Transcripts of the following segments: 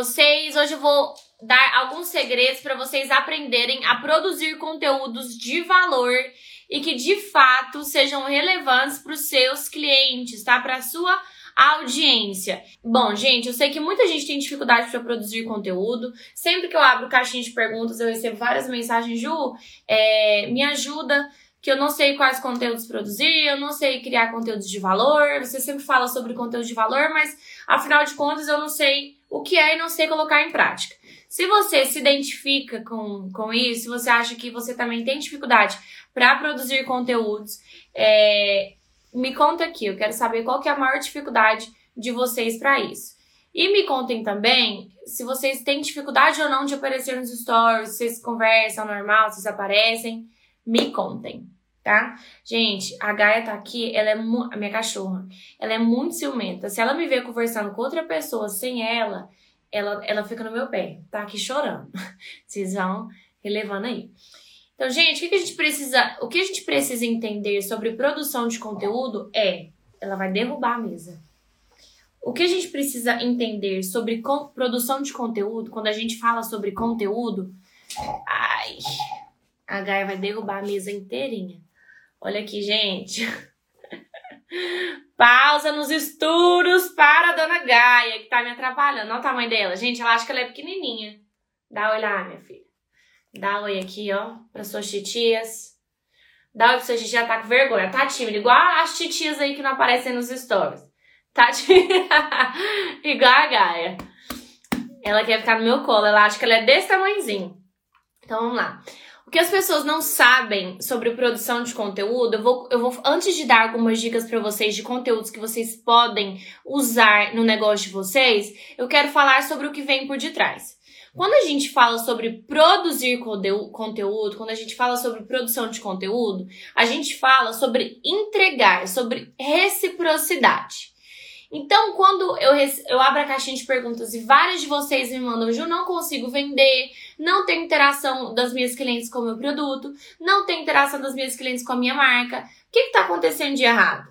vocês! Hoje eu vou dar alguns segredos para vocês aprenderem a produzir conteúdos de valor e que de fato sejam relevantes para os seus clientes, tá? Para sua audiência. Bom, gente, eu sei que muita gente tem dificuldade para produzir conteúdo. Sempre que eu abro caixinha de perguntas, eu recebo várias mensagens, Ju, é, me ajuda que eu não sei quais conteúdos produzir, eu não sei criar conteúdos de valor. Você sempre fala sobre conteúdo de valor, mas afinal de contas eu não sei o que é e não sei colocar em prática. Se você se identifica com, com isso, se você acha que você também tem dificuldade para produzir conteúdos, é, me conta aqui. Eu quero saber qual que é a maior dificuldade de vocês para isso. E me contem também se vocês têm dificuldade ou não de aparecer nos stories, se vocês conversam normal, se vocês aparecem me contem, tá? Gente, a Gaia tá aqui, ela é a minha cachorra, ela é muito ciumenta. Se ela me ver conversando com outra pessoa sem ela, ela, ela fica no meu pé, tá aqui chorando. Vocês vão relevando aí. Então, gente, o que, a gente precisa, o que a gente precisa entender sobre produção de conteúdo é, ela vai derrubar a mesa. O que a gente precisa entender sobre produção de conteúdo, quando a gente fala sobre conteúdo, ai, a Gaia vai derrubar a mesa inteirinha. Olha aqui, gente. Pausa nos estudos para a dona Gaia, que tá me atrapalhando. Olha o tamanho dela. Gente, ela acha que ela é pequenininha. Dá oi lá, minha filha. Dá oi aqui, ó, para suas titias. Dá oi pra sua titia, tá com vergonha. Tá tímida, igual as titias aí que não aparecem nos stories. Tá tímida. igual a Gaia. Ela quer ficar no meu colo. Ela acha que ela é desse tamanhozinho. Então, vamos lá. O que as pessoas não sabem sobre produção de conteúdo, eu vou, eu vou antes de dar algumas dicas para vocês de conteúdos que vocês podem usar no negócio de vocês, eu quero falar sobre o que vem por detrás. Quando a gente fala sobre produzir conteúdo, quando a gente fala sobre produção de conteúdo, a gente fala sobre entregar, sobre reciprocidade. Então, quando eu, eu abro a caixinha de perguntas e vários de vocês me mandam, Ju, não consigo vender, não tem interação das minhas clientes com o meu produto, não tem interação das minhas clientes com a minha marca, o que está acontecendo de errado?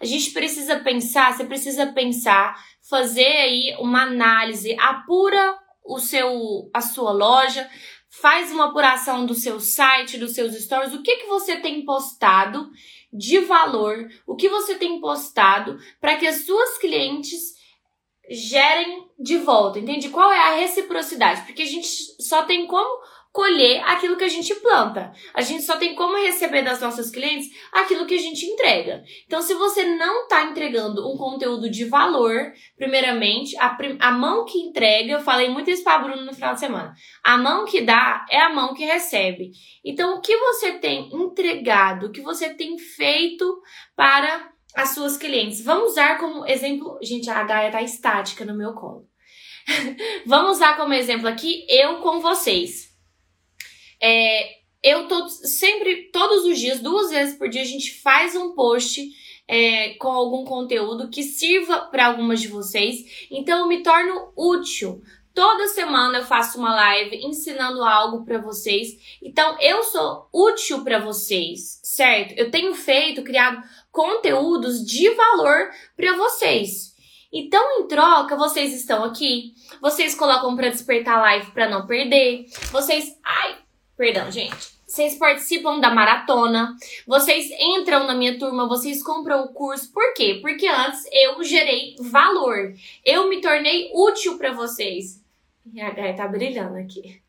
A gente precisa pensar, você precisa pensar, fazer aí uma análise, apura o seu, a sua loja, faz uma apuração do seu site, dos seus stories, o que, que você tem postado de valor, o que você tem postado para que as suas clientes gerem de volta, entende? Qual é a reciprocidade? Porque a gente só tem como colher aquilo que a gente planta. A gente só tem como receber das nossas clientes aquilo que a gente entrega. Então, se você não está entregando um conteúdo de valor, primeiramente, a, a mão que entrega, eu falei muito isso para Bruno no final de semana. A mão que dá é a mão que recebe. Então, o que você tem entregado, o que você tem feito para as suas clientes? Vamos usar como exemplo, gente, a Gaia tá estática no meu colo. Vamos usar como exemplo aqui eu com vocês. É, eu tô sempre, todos os dias, duas vezes por dia, a gente faz um post é, com algum conteúdo que sirva para algumas de vocês. Então eu me torno útil. Toda semana eu faço uma live ensinando algo para vocês. Então eu sou útil para vocês, certo? Eu tenho feito, criado conteúdos de valor para vocês. Então, em troca, vocês estão aqui, vocês colocam para despertar live para não perder. Vocês, ai, Perdão, gente. Vocês participam da maratona, vocês entram na minha turma, vocês compram o curso. Por quê? Porque antes eu gerei valor. Eu me tornei útil para vocês. E a Gaia tá brilhando aqui.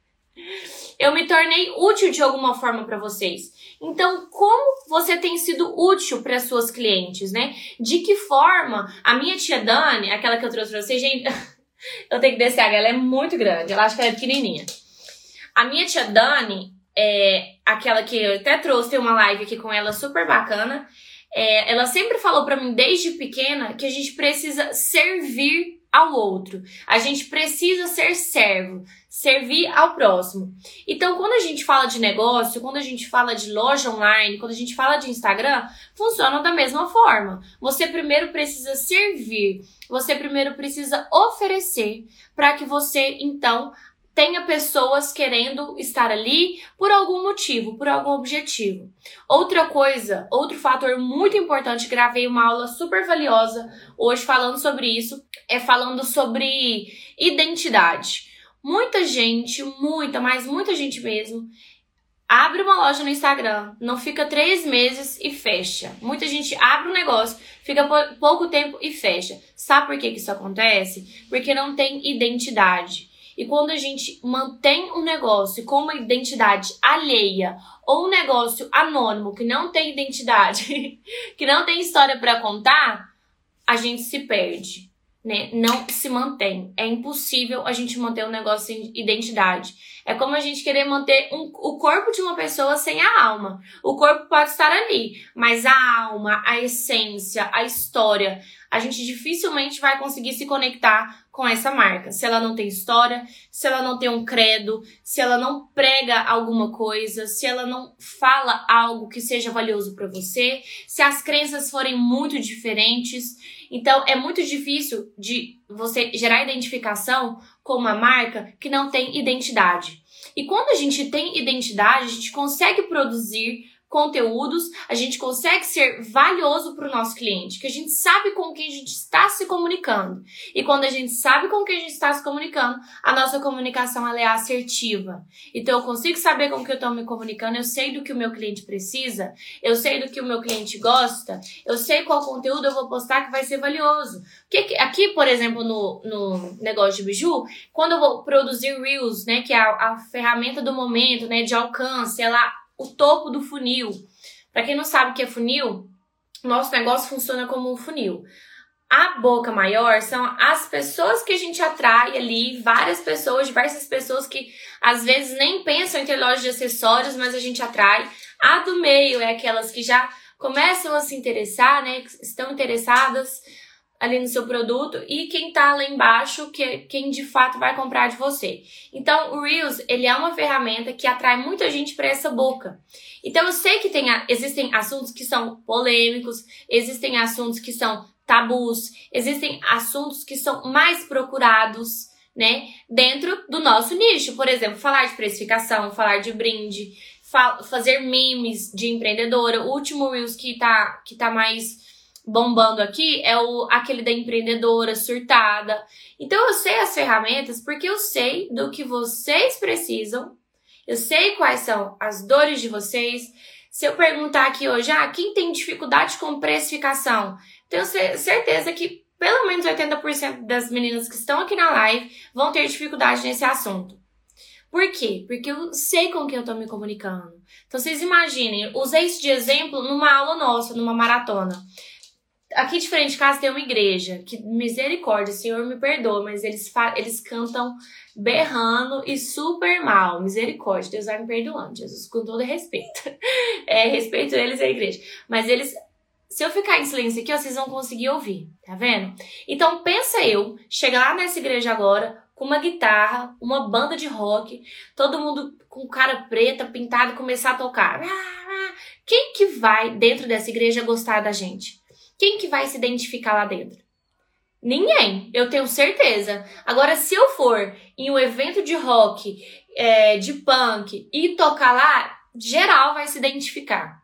Eu me tornei útil de alguma forma para vocês. Então, como você tem sido útil para suas clientes, né? De que forma a minha tia Dani, aquela que eu trouxe pra vocês, gente, eu tenho que descer, ela é muito grande, ela acha que ela é pequenininha. A minha tia Dani, é, aquela que eu até trouxe, tem uma live aqui com ela super bacana. É, ela sempre falou para mim desde pequena que a gente precisa servir ao outro. A gente precisa ser servo, servir ao próximo. Então, quando a gente fala de negócio, quando a gente fala de loja online, quando a gente fala de Instagram, funciona da mesma forma. Você primeiro precisa servir, você primeiro precisa oferecer para que você então tenha pessoas querendo estar ali por algum motivo, por algum objetivo. Outra coisa, outro fator muito importante, gravei uma aula super valiosa hoje falando sobre isso, é falando sobre identidade. Muita gente, muita, mas muita gente mesmo, abre uma loja no Instagram, não fica três meses e fecha. Muita gente abre um negócio, fica pouco tempo e fecha. Sabe por que, que isso acontece? Porque não tem identidade. E quando a gente mantém um negócio com uma identidade alheia ou um negócio anônimo que não tem identidade, que não tem história para contar, a gente se perde né, não se mantém. É impossível a gente manter um negócio sem identidade. É como a gente querer manter um, o corpo de uma pessoa sem a alma. O corpo pode estar ali, mas a alma, a essência, a história, a gente dificilmente vai conseguir se conectar com essa marca. Se ela não tem história, se ela não tem um credo, se ela não prega alguma coisa, se ela não fala algo que seja valioso para você, se as crenças forem muito diferentes. Então, é muito difícil de você gerar identificação com uma marca que não tem identidade. E quando a gente tem identidade, a gente consegue produzir conteúdos, a gente consegue ser valioso para o nosso cliente, que a gente sabe com quem a gente está se comunicando. E quando a gente sabe com quem a gente está se comunicando, a nossa comunicação ela é assertiva. Então eu consigo saber com que eu estou me comunicando, eu sei do que o meu cliente precisa, eu sei do que o meu cliente gosta, eu sei qual conteúdo eu vou postar que vai ser valioso. Porque aqui, por exemplo, no, no negócio de biju, quando eu vou produzir Reels, né, que é a, a ferramenta do momento, né, de alcance, ela o topo do funil. Para quem não sabe o que é funil, nosso negócio funciona como um funil. A boca maior são as pessoas que a gente atrai ali, várias pessoas, diversas pessoas que às vezes nem pensam em ter loja de acessórios, mas a gente atrai. A do meio é aquelas que já começam a se interessar, né? Estão interessadas ali no seu produto e quem tá lá embaixo, que é quem de fato vai comprar de você. Então, o Reels, ele é uma ferramenta que atrai muita gente para essa boca. Então, eu sei que tem, existem assuntos que são polêmicos, existem assuntos que são tabus, existem assuntos que são mais procurados, né, dentro do nosso nicho. Por exemplo, falar de precificação, falar de brinde, fa fazer memes de empreendedora. O último Reels que tá, que tá mais bombando aqui é o aquele da empreendedora surtada. Então eu sei as ferramentas porque eu sei do que vocês precisam. Eu sei quais são as dores de vocês. Se eu perguntar aqui hoje, ah, quem tem dificuldade com precificação? Tenho certeza que pelo menos 80% das meninas que estão aqui na live vão ter dificuldade nesse assunto. Por quê? Porque eu sei com quem eu tô me comunicando. Então vocês imaginem, usei isso de exemplo numa aula nossa, numa maratona. Aqui de frente de casa tem uma igreja, que misericórdia, Senhor me perdoa, mas eles, eles cantam berrando e super mal. Misericórdia, Deus vai me perdoando, Jesus, com todo respeito. É, respeito eles e a igreja. Mas eles, se eu ficar em silêncio aqui, ó, vocês vão conseguir ouvir, tá vendo? Então pensa eu, chegar lá nessa igreja agora, com uma guitarra, uma banda de rock, todo mundo com cara preta, pintado, começar a tocar. Quem que vai dentro dessa igreja gostar da gente? Quem que vai se identificar lá dentro? Ninguém, eu tenho certeza. Agora, se eu for em um evento de rock, é, de punk e tocar lá, geral vai se identificar.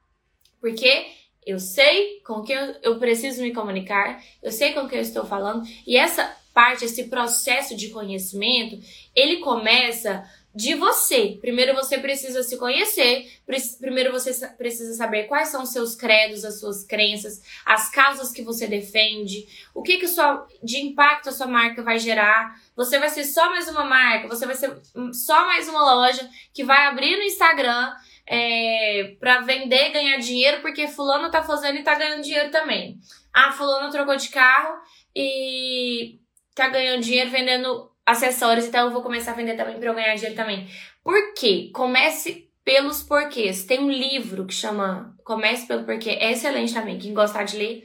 Porque eu sei com quem eu, preciso me comunicar, eu sei com quem eu estou falando, e essa parte, esse processo de conhecimento, ele começa de você. Primeiro você precisa se conhecer, primeiro você precisa saber quais são os seus credos, as suas crenças, as causas que você defende, o que que sua, de impacto a sua marca vai gerar. Você vai ser só mais uma marca, você vai ser só mais uma loja que vai abrir no Instagram é, para vender, ganhar dinheiro, porque fulano tá fazendo e tá ganhando dinheiro também. Ah, fulano trocou de carro e tá ganhando dinheiro vendendo acessórios, então eu vou começar a vender também para eu ganhar dinheiro também. Por quê? Comece pelos porquês. Tem um livro que chama Comece pelo Porquê, é excelente também, quem gostar de ler.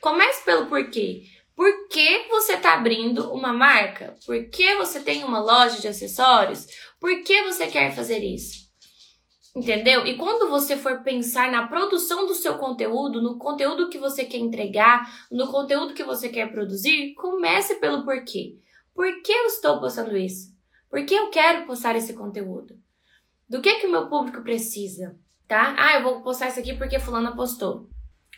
Comece pelo porquê. Por que você está abrindo uma marca? Por que você tem uma loja de acessórios? Por que você quer fazer isso? Entendeu? E quando você for pensar na produção do seu conteúdo, no conteúdo que você quer entregar, no conteúdo que você quer produzir, comece pelo porquê. Por que eu estou postando isso? Por que eu quero postar esse conteúdo? Do que que o meu público precisa, tá? Ah, eu vou postar isso aqui porque fulana postou.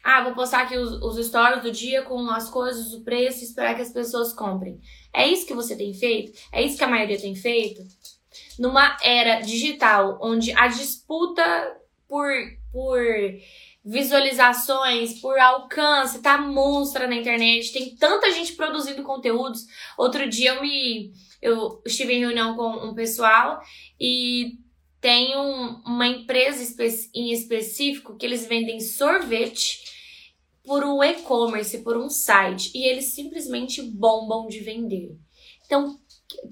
Ah, vou postar aqui os, os stories do dia com as coisas, o preço, esperar que as pessoas comprem. É isso que você tem feito? É isso que a maioria tem feito? Numa era digital, onde a disputa por, por visualizações, por alcance, tá monstra na internet, tem tanta gente produzindo conteúdos. Outro dia eu me eu estive em reunião com um pessoal e tem um, uma empresa em específico que eles vendem sorvete por um e-commerce, por um site, e eles simplesmente bombam de vender. Então,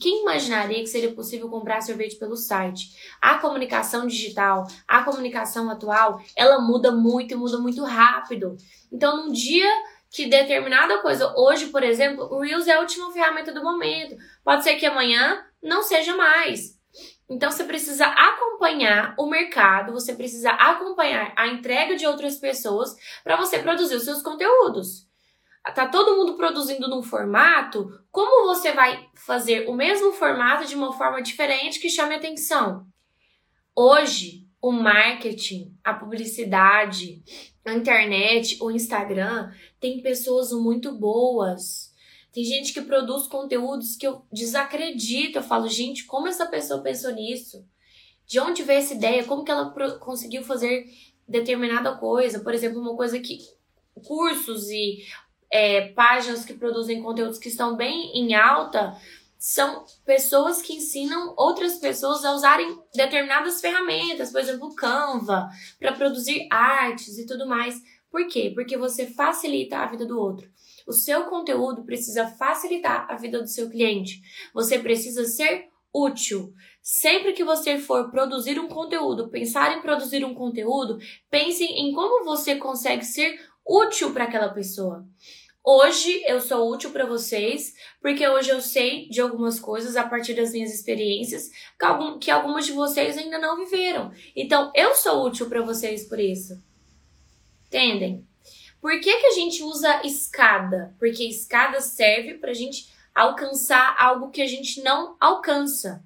quem imaginaria que seria possível comprar sorvete pelo site? A comunicação digital, a comunicação atual, ela muda muito e muda muito rápido. Então, num dia que determinada coisa, hoje, por exemplo, o Reels é a última ferramenta do momento. Pode ser que amanhã não seja mais. Então você precisa acompanhar o mercado, você precisa acompanhar a entrega de outras pessoas para você produzir os seus conteúdos. Tá todo mundo produzindo num formato, como você vai fazer o mesmo formato de uma forma diferente que chame atenção? Hoje, o marketing, a publicidade, a internet, o Instagram tem pessoas muito boas tem gente que produz conteúdos que eu desacredito. Eu falo, gente, como essa pessoa pensou nisso? De onde veio essa ideia? Como que ela conseguiu fazer determinada coisa? Por exemplo, uma coisa que cursos e é, páginas que produzem conteúdos que estão bem em alta são pessoas que ensinam outras pessoas a usarem determinadas ferramentas, por exemplo, Canva, para produzir artes e tudo mais. Por quê? Porque você facilita a vida do outro. O seu conteúdo precisa facilitar a vida do seu cliente. Você precisa ser útil. Sempre que você for produzir um conteúdo, pensar em produzir um conteúdo, pense em como você consegue ser útil para aquela pessoa. Hoje eu sou útil para vocês, porque hoje eu sei de algumas coisas a partir das minhas experiências que, algum, que algumas de vocês ainda não viveram. Então eu sou útil para vocês por isso. Entendem? Por que, que a gente usa escada? Porque escada serve para a gente alcançar algo que a gente não alcança.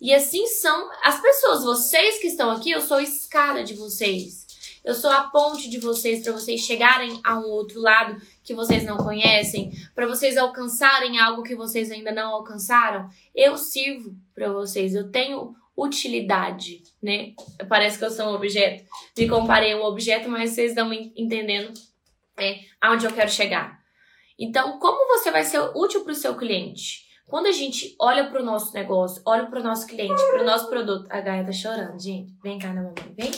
E assim são as pessoas. Vocês que estão aqui, eu sou a escada de vocês. Eu sou a ponte de vocês para vocês chegarem a um outro lado que vocês não conhecem, para vocês alcançarem algo que vocês ainda não alcançaram. Eu sirvo para vocês. Eu tenho utilidade, né? Parece que eu sou um objeto. Me comparei a um objeto, mas vocês estão entendendo é, aonde eu quero chegar. Então, como você vai ser útil para o seu cliente? Quando a gente olha para o nosso negócio, olha para o nosso cliente, para o nosso produto. A Gaia tá chorando, gente. Vem cá na mamãe, vem.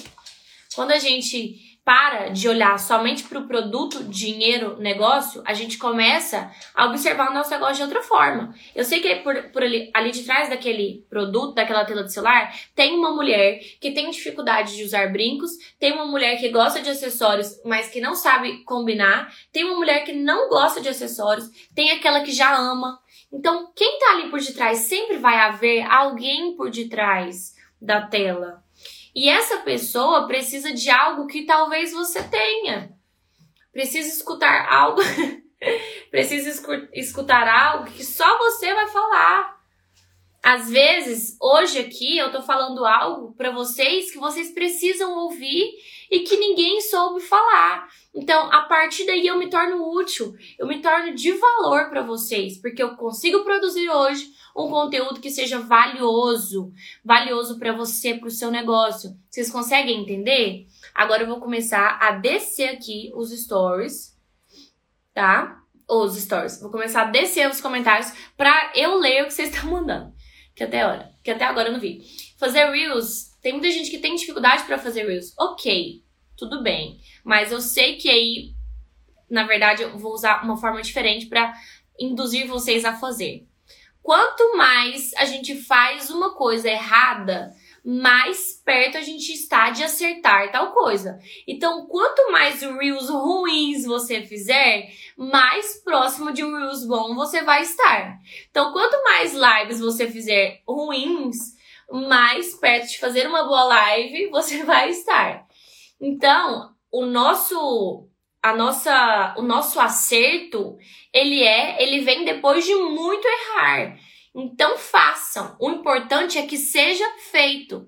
Quando a gente para de olhar somente para o produto, dinheiro, negócio, a gente começa a observar o nosso negócio de outra forma. Eu sei que por, por ali, ali de trás daquele produto, daquela tela de celular, tem uma mulher que tem dificuldade de usar brincos, tem uma mulher que gosta de acessórios, mas que não sabe combinar, tem uma mulher que não gosta de acessórios, tem aquela que já ama. Então, quem tá ali por detrás sempre vai haver alguém por detrás da tela. E essa pessoa precisa de algo que talvez você tenha. Precisa escutar algo. precisa escutar algo que só você vai falar. Às vezes, hoje aqui eu tô falando algo para vocês que vocês precisam ouvir e que ninguém soube falar. Então, a partir daí eu me torno útil, eu me torno de valor para vocês, porque eu consigo produzir hoje um conteúdo que seja valioso, valioso para você, para o seu negócio. Vocês conseguem entender? Agora eu vou começar a descer aqui os stories, tá? Os stories. Vou começar a descer os comentários para eu ler o que vocês estão mandando. Que até agora, que até agora eu não vi. Fazer reels, tem muita gente que tem dificuldade para fazer reels. OK, tudo bem, mas eu sei que aí na verdade eu vou usar uma forma diferente para induzir vocês a fazer. Quanto mais a gente faz uma coisa errada, mais perto a gente está de acertar tal coisa. Então, quanto mais reels ruins você fizer, mais próximo de um reels bom você vai estar. Então, quanto mais lives você fizer ruins, mais perto de fazer uma boa live você vai estar. Então, o nosso a nossa, o nosso acerto, ele é, ele vem depois de muito errar. Então façam. O importante é que seja feito.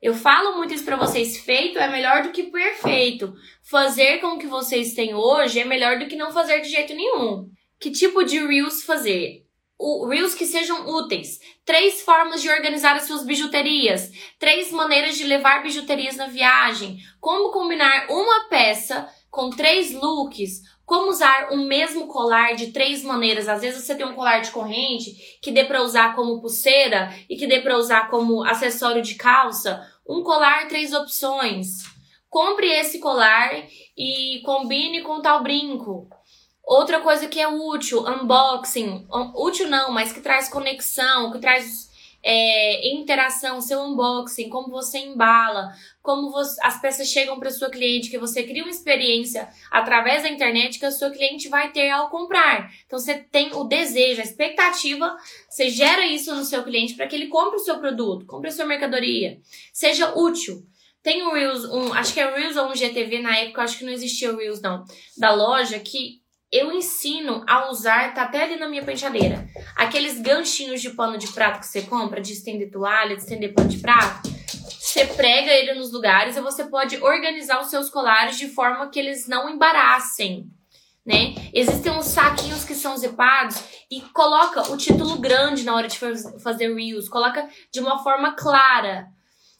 Eu falo muito isso para vocês, feito é melhor do que perfeito. Fazer com o que vocês têm hoje é melhor do que não fazer de jeito nenhum. Que tipo de reels fazer? O, reels que sejam úteis. Três formas de organizar as suas bijuterias. Três maneiras de levar bijuterias na viagem. Como combinar uma peça com três looks como usar o mesmo colar de três maneiras. Às vezes você tem um colar de corrente que dê para usar como pulseira e que dê para usar como acessório de calça. Um colar, três opções. Compre esse colar e combine com tal brinco. Outra coisa que é útil, unboxing. Útil não, mas que traz conexão, que traz é, interação, seu unboxing, como você embala, como você, as peças chegam para sua cliente, que você cria uma experiência através da internet que a sua cliente vai ter ao comprar. Então você tem o desejo, a expectativa, você gera isso no seu cliente para que ele compre o seu produto, compre a sua mercadoria, seja útil. Tem um Reels, um, acho que é Reels ou um GTV na época, acho que não existia o Reels não, da loja que eu ensino a usar, tá até ali na minha penteadeira, aqueles ganchinhos de pano de prato que você compra, de estender toalha, de estender pano de prato. Você prega ele nos lugares e você pode organizar os seus colares de forma que eles não embaraçem. Né? Existem uns saquinhos que são zipados e coloca o título grande na hora de fazer reels, coloca de uma forma clara.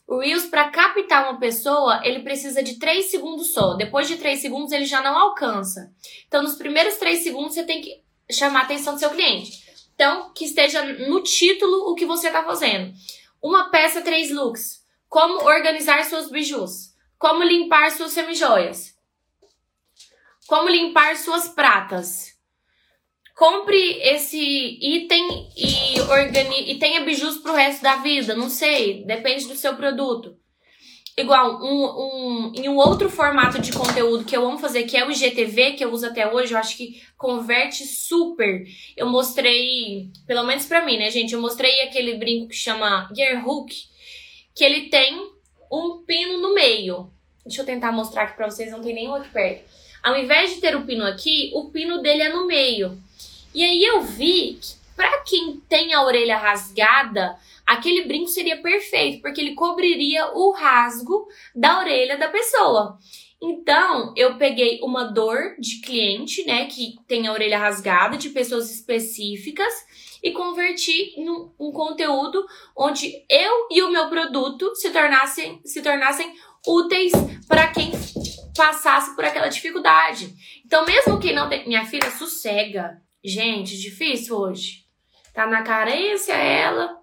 O Reels, para captar uma pessoa, ele precisa de 3 segundos só. Depois de 3 segundos, ele já não alcança. Então, nos primeiros 3 segundos, você tem que chamar a atenção do seu cliente. Então, que esteja no título o que você está fazendo. Uma peça, três looks. Como organizar suas bijus. Como limpar suas semijoias. Como limpar suas pratas compre esse item e, organi e tenha bijus pro resto da vida. Não sei, depende do seu produto. Igual, um, um, em um outro formato de conteúdo que eu amo fazer, que é o IGTV, que eu uso até hoje, eu acho que converte super. Eu mostrei, pelo menos pra mim, né, gente? Eu mostrei aquele brinco que chama Gear Hook, que ele tem um pino no meio. Deixa eu tentar mostrar aqui pra vocês, não tem nenhum aqui perto. Ao invés de ter o pino aqui, o pino dele é no meio. E aí eu vi que para quem tem a orelha rasgada, aquele brinco seria perfeito, porque ele cobriria o rasgo da orelha da pessoa. Então, eu peguei uma dor de cliente, né, que tem a orelha rasgada, de pessoas específicas, e converti em um, um conteúdo onde eu e o meu produto se tornassem, se tornassem úteis para quem passasse por aquela dificuldade. Então, mesmo quem não tem. Minha filha, sossega. Gente, difícil hoje. Tá na carência ela.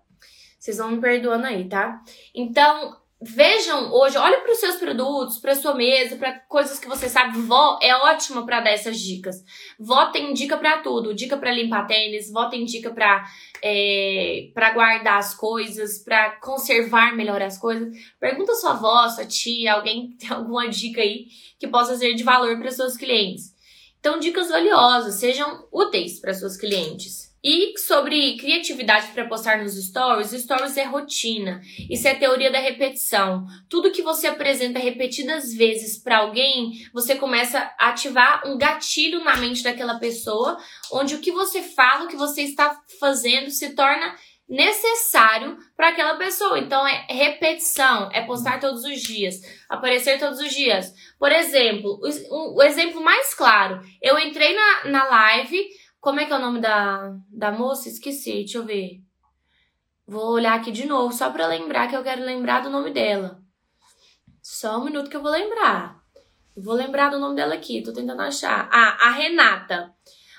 Vocês vão me perdoando aí, tá? Então, vejam hoje, olhem para os seus produtos, para sua mesa, para coisas que você sabe. Vó é ótima para dar essas dicas. Vó tem dica para tudo, dica para limpar tênis, vó tem dica para é, para guardar as coisas, para conservar melhor as coisas. Pergunta sua avó, sua tia, alguém tem alguma dica aí que possa ser de valor para seus clientes. Então, dicas valiosas, sejam úteis para seus clientes. E sobre criatividade para postar nos stories, stories é rotina. Isso é teoria da repetição. Tudo que você apresenta repetidas vezes para alguém, você começa a ativar um gatilho na mente daquela pessoa, onde o que você fala, o que você está fazendo se torna necessário para aquela pessoa. Então é repetição, é postar todos os dias, aparecer todos os dias. Por exemplo, o, o exemplo mais claro, eu entrei na, na live, como é que é o nome da, da moça? Esqueci, deixa eu ver. Vou olhar aqui de novo, só para lembrar que eu quero lembrar do nome dela. Só um minuto que eu vou lembrar. vou lembrar do nome dela aqui, tô tentando achar. Ah, a Renata.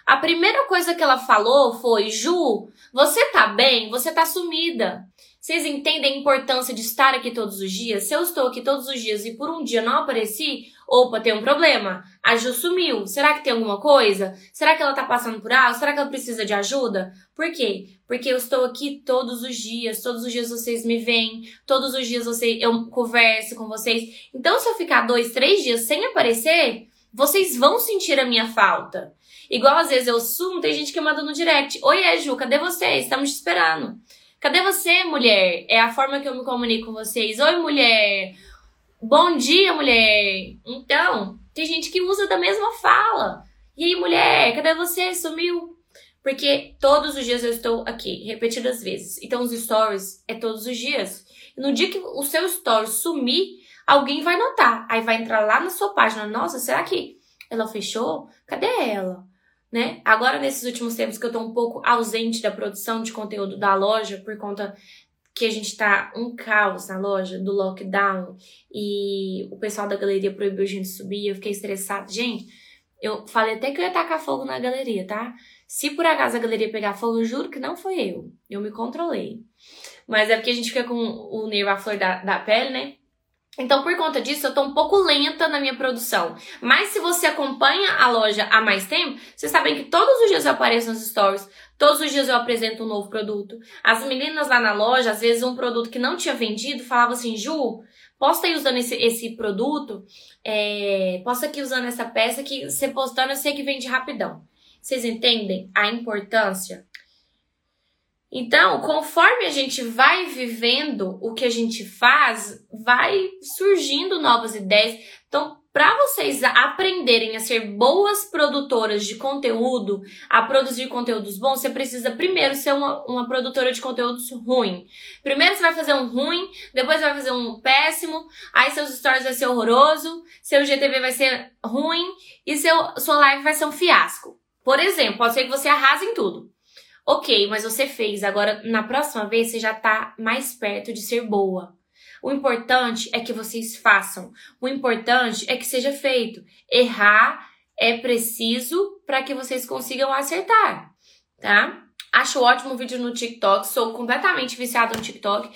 A primeira coisa que ela falou foi: Ju, você tá bem? Você tá sumida. Vocês entendem a importância de estar aqui todos os dias? Se eu estou aqui todos os dias e por um dia não apareci, opa, tem um problema. A Ju sumiu. Será que tem alguma coisa? Será que ela tá passando por algo? Será que ela precisa de ajuda? Por quê? Porque eu estou aqui todos os dias, todos os dias vocês me veem, todos os dias eu converso com vocês. Então, se eu ficar dois, três dias sem aparecer, vocês vão sentir a minha falta. Igual às vezes eu sumo, tem gente que manda no direct: Oi, é, Ju, cadê você? Estamos te esperando. Cadê você, mulher? É a forma que eu me comunico com vocês. Oi, mulher. Bom dia, mulher. Então, tem gente que usa da mesma fala. E aí, mulher, cadê você? Sumiu. Porque todos os dias eu estou aqui, repetidas vezes. Então os stories é todos os dias. No dia que o seu story sumir, alguém vai notar. Aí vai entrar lá na sua página. Nossa, será que ela fechou? Cadê ela? Né? Agora, nesses últimos tempos que eu tô um pouco ausente da produção de conteúdo da loja por conta que a gente tá um caos na loja do lockdown e o pessoal da galeria proibiu a gente subir, eu fiquei estressada. Gente, eu falei até que eu ia tacar fogo na galeria, tá? Se por acaso a galeria pegar fogo, eu juro que não foi eu. Eu me controlei. Mas é porque a gente fica com o nervo à flor da, da pele, né? Então, por conta disso, eu tô um pouco lenta na minha produção. Mas se você acompanha a loja há mais tempo, vocês sabem que todos os dias eu apareço nos stories, todos os dias eu apresento um novo produto. As meninas lá na loja, às vezes um produto que não tinha vendido, falava assim, Ju, posta aí usando esse, esse produto, é, posta aqui usando essa peça que você postando eu sei que vende rapidão. Vocês entendem a importância então, conforme a gente vai vivendo o que a gente faz, vai surgindo novas ideias. Então, para vocês aprenderem a ser boas produtoras de conteúdo, a produzir conteúdos bons, você precisa primeiro ser uma, uma produtora de conteúdos ruim. Primeiro você vai fazer um ruim, depois vai fazer um péssimo, aí seus stories vai ser horroroso, seu GTV vai ser ruim e seu, sua live vai ser um fiasco. Por exemplo, pode ser que você arrase em tudo. Ok, mas você fez, agora na próxima vez você já tá mais perto de ser boa. O importante é que vocês façam. O importante é que seja feito. Errar é preciso para que vocês consigam acertar, tá? Acho ótimo o vídeo no TikTok, sou completamente viciada no TikTok.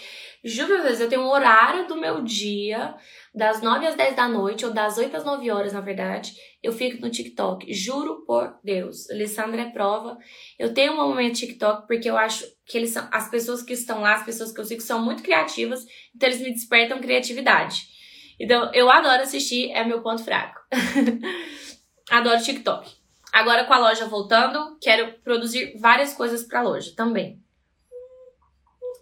Juro, às vezes eu tenho um horário do meu dia das 9 às 10 da noite, ou das 8 às 9 horas, na verdade, eu fico no TikTok. Juro por Deus. Alessandra é prova. Eu tenho um momento TikTok porque eu acho que eles são, as pessoas que estão lá, as pessoas que eu sigo, são muito criativas, então eles me despertam criatividade. Então, eu adoro assistir, é meu ponto fraco. adoro TikTok. Agora com a loja voltando, quero produzir várias coisas para a loja também.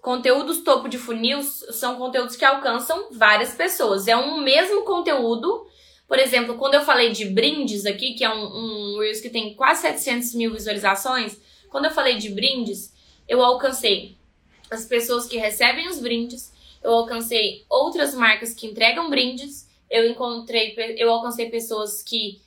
Conteúdos topo de funil são conteúdos que alcançam várias pessoas. É um mesmo conteúdo. Por exemplo, quando eu falei de brindes aqui, que é um, um Reels que tem quase 700 mil visualizações, quando eu falei de brindes, eu alcancei as pessoas que recebem os brindes, eu alcancei outras marcas que entregam brindes, eu encontrei, eu alcancei pessoas que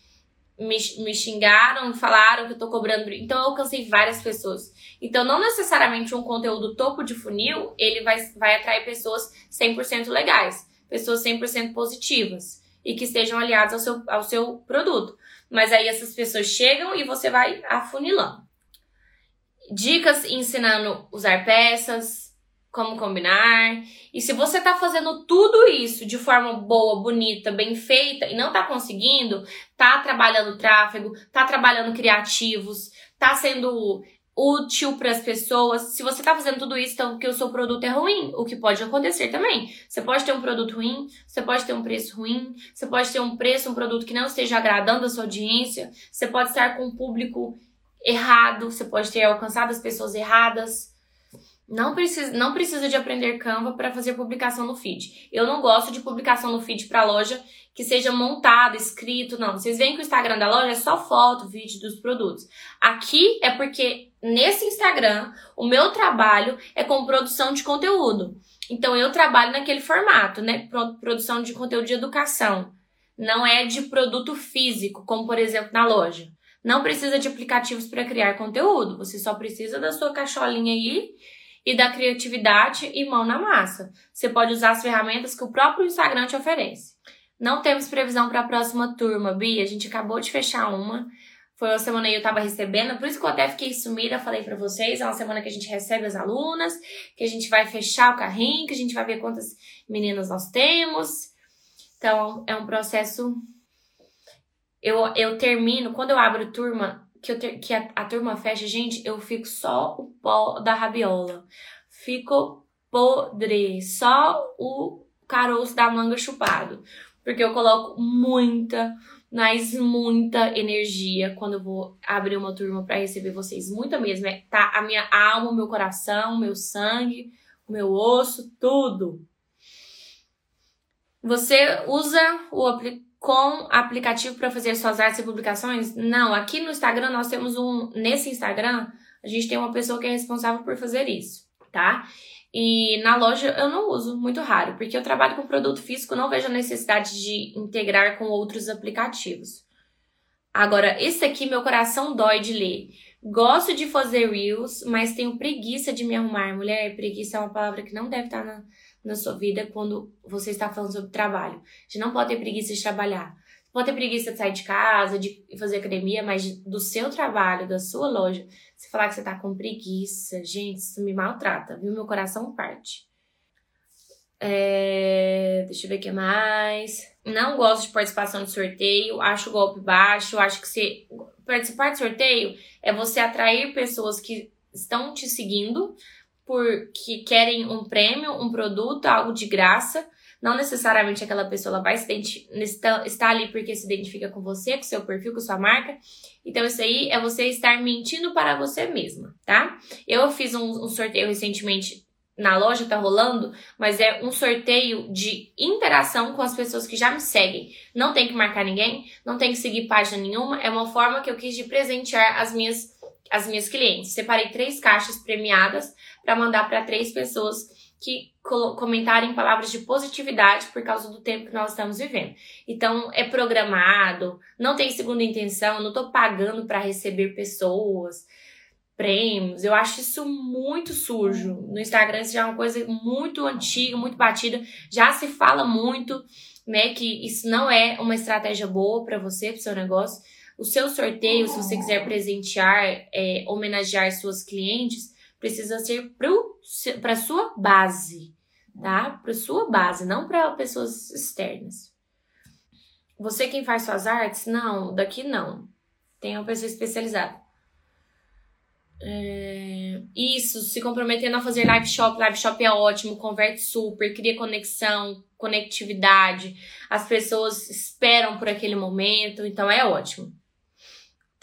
me, me xingaram, falaram que eu tô cobrando. Então eu alcancei várias pessoas. Então não necessariamente um conteúdo topo de funil, ele vai, vai atrair pessoas 100% legais, pessoas 100% positivas e que estejam aliadas ao seu, ao seu produto. Mas aí essas pessoas chegam e você vai afunilando. Dicas ensinando usar peças, como combinar. E se você tá fazendo tudo isso de forma boa, bonita, bem feita e não tá conseguindo, tá trabalhando tráfego, tá trabalhando criativos, tá sendo útil para as pessoas. Se você tá fazendo tudo isso, então que o seu produto é ruim, o que pode acontecer também. Você pode ter um produto ruim, você pode ter um preço ruim, você pode ter um preço, um produto que não esteja agradando a sua audiência, você pode estar com um público errado, você pode ter alcançado as pessoas erradas. Não precisa, não precisa de aprender Canva para fazer publicação no feed. Eu não gosto de publicação no feed para loja que seja montado, escrito, não. Vocês veem que o Instagram da loja é só foto, vídeo dos produtos. Aqui é porque nesse Instagram o meu trabalho é com produção de conteúdo. Então eu trabalho naquele formato, né? Produção de conteúdo de educação. Não é de produto físico, como por exemplo na loja. Não precisa de aplicativos para criar conteúdo. Você só precisa da sua caixolinha aí e da criatividade e mão na massa. Você pode usar as ferramentas que o próprio Instagram te oferece. Não temos previsão para a próxima turma, Bia. A gente acabou de fechar uma. Foi uma semana que eu estava recebendo, por isso que eu até fiquei sumida, falei para vocês. É uma semana que a gente recebe as alunas, que a gente vai fechar o carrinho, que a gente vai ver quantas meninas nós temos. Então, é um processo. Eu, eu termino, quando eu abro turma, que, eu ter, que a, a turma fecha, gente, eu fico só o pó da rabiola. Fico podre, só o caroço da manga chupado. Porque eu coloco muita, mas muita energia quando eu vou abrir uma turma para receber vocês. Muita mesmo. É, tá a minha alma, o meu coração, o meu sangue, o meu osso, tudo. Você usa o com aplicativo para fazer suas artes e publicações? Não, aqui no Instagram nós temos um. Nesse Instagram, a gente tem uma pessoa que é responsável por fazer isso, tá? E na loja eu não uso, muito raro, porque eu trabalho com produto físico, não vejo a necessidade de integrar com outros aplicativos. Agora, esse aqui, meu coração dói de ler. Gosto de fazer reels, mas tenho preguiça de me arrumar. Mulher, preguiça é uma palavra que não deve estar na, na sua vida quando você está falando sobre trabalho. A gente não pode ter preguiça de trabalhar. Pode ter preguiça de sair de casa, de fazer academia, mas do seu trabalho, da sua loja, você falar que você tá com preguiça, gente, isso me maltrata, viu? Meu coração parte. É... Deixa eu ver o que mais. Não gosto de participação de sorteio, acho golpe baixo, acho que você. Participar de sorteio é você atrair pessoas que estão te seguindo porque querem um prêmio, um produto, algo de graça. Não necessariamente aquela pessoa vai se está, está ali porque se identifica com você, com seu perfil, com sua marca. Então, isso aí é você estar mentindo para você mesma, tá? Eu fiz um, um sorteio recentemente na loja, tá rolando, mas é um sorteio de interação com as pessoas que já me seguem. Não tem que marcar ninguém, não tem que seguir página nenhuma. É uma forma que eu quis de presentear as minhas as minhas clientes. Separei três caixas premiadas para mandar para três pessoas que comentarem palavras de positividade por causa do tempo que nós estamos vivendo. Então, é programado, não tem segunda intenção, não tô pagando para receber pessoas, prêmios. Eu acho isso muito sujo. No Instagram isso já é uma coisa muito antiga, muito batida, já se fala muito, né, que isso não é uma estratégia boa para você, para seu negócio. O seu sorteio, se você quiser presentear, é, homenagear suas clientes, precisa ser para sua base, tá? Para sua base, não para pessoas externas. Você quem faz suas artes? Não, daqui não. Tem uma pessoa especializada. É... Isso, se comprometendo a fazer live shop, live shop é ótimo, converte super, cria conexão, conectividade. As pessoas esperam por aquele momento, então é ótimo.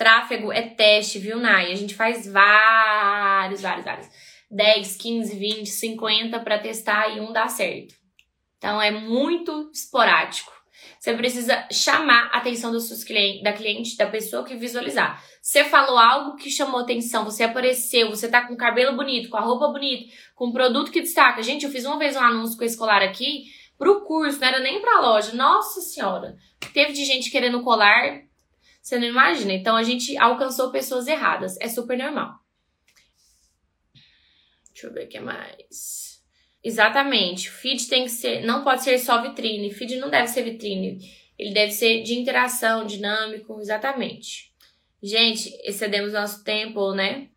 Tráfego é teste, viu, Nai? A gente faz vários, vários, vários. 10, 15, 20, 50 para testar e um dá certo. Então é muito esporádico. Você precisa chamar a atenção dos seus clientes, da cliente, da pessoa que visualizar. Você falou algo que chamou atenção, você apareceu, você tá com o cabelo bonito, com a roupa bonita, com um produto que destaca. Gente, eu fiz uma vez um anúncio com a escolar aqui pro curso, não era nem pra loja. Nossa senhora! Teve de gente querendo colar você não imagina. Então a gente alcançou pessoas erradas. É super normal. Deixa eu ver o que mais. Exatamente. O feed tem que ser. Não pode ser só vitrine. Feed não deve ser vitrine. Ele deve ser de interação, dinâmico. Exatamente. Gente, excedemos nosso tempo, né?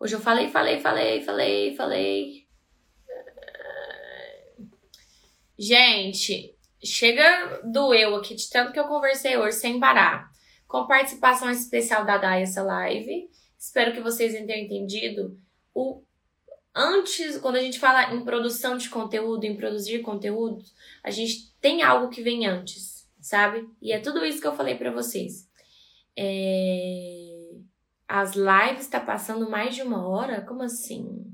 Hoje eu falei, falei, falei, falei, falei. Gente, chega do eu aqui de tanto que eu conversei hoje sem parar com participação especial da Dai essa live. Espero que vocês tenham entendido o antes, quando a gente fala em produção de conteúdo, em produzir conteúdo, a gente tem algo que vem antes, sabe? E é tudo isso que eu falei para vocês. É... As lives está passando mais de uma hora? Como assim?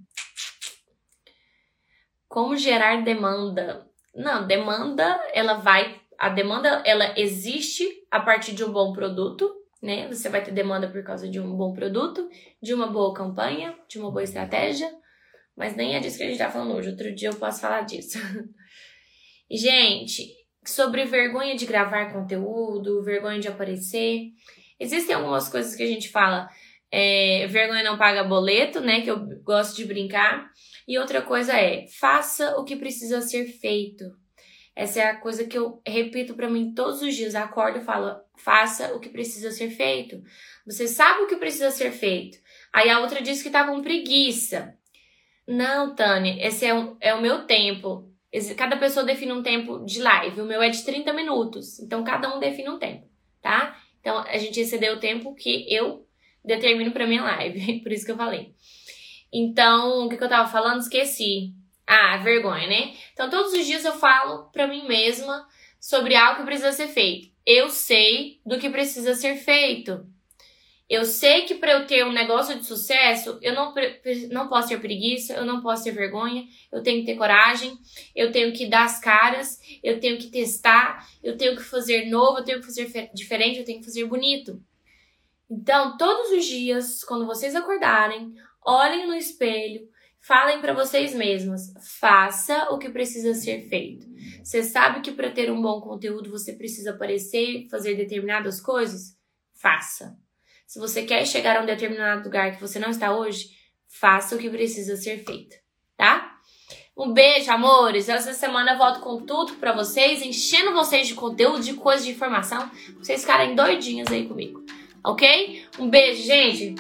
Como gerar demanda? Não, demanda ela vai a demanda ela existe a partir de um bom produto, né? Você vai ter demanda por causa de um bom produto, de uma boa campanha, de uma boa estratégia, mas nem é disso que a gente tá falando hoje. Outro dia eu posso falar disso. gente, sobre vergonha de gravar conteúdo, vergonha de aparecer, existem algumas coisas que a gente fala. É, vergonha não paga boleto, né? Que eu gosto de brincar. E outra coisa é, faça o que precisa ser feito. Essa é a coisa que eu repito para mim todos os dias. Acordo e falo: faça o que precisa ser feito. Você sabe o que precisa ser feito. Aí a outra diz que tá com preguiça. Não, Tânia, esse é, um, é o meu tempo. Cada pessoa define um tempo de live. O meu é de 30 minutos. Então cada um define um tempo, tá? Então a gente excedeu o tempo que eu determino para minha live. Por isso que eu falei. Então, o que, que eu tava falando? Esqueci. Ah, vergonha, né? Então, todos os dias eu falo pra mim mesma sobre algo que precisa ser feito. Eu sei do que precisa ser feito. Eu sei que para eu ter um negócio de sucesso, eu não, não posso ter preguiça, eu não posso ter vergonha, eu tenho que ter coragem, eu tenho que dar as caras, eu tenho que testar, eu tenho que fazer novo, eu tenho que fazer diferente, eu tenho que fazer bonito. Então, todos os dias, quando vocês acordarem, olhem no espelho, falem para vocês mesmas, faça o que precisa ser feito. Você sabe que para ter um bom conteúdo você precisa aparecer, fazer determinadas coisas? Faça. Se você quer chegar a um determinado lugar que você não está hoje, faça o que precisa ser feito, tá? Um beijo, amores. Essa semana eu volto com tudo para vocês, enchendo vocês de conteúdo, de coisas, de informação, pra vocês ficarem doidinhos aí comigo, ok? Um beijo, gente.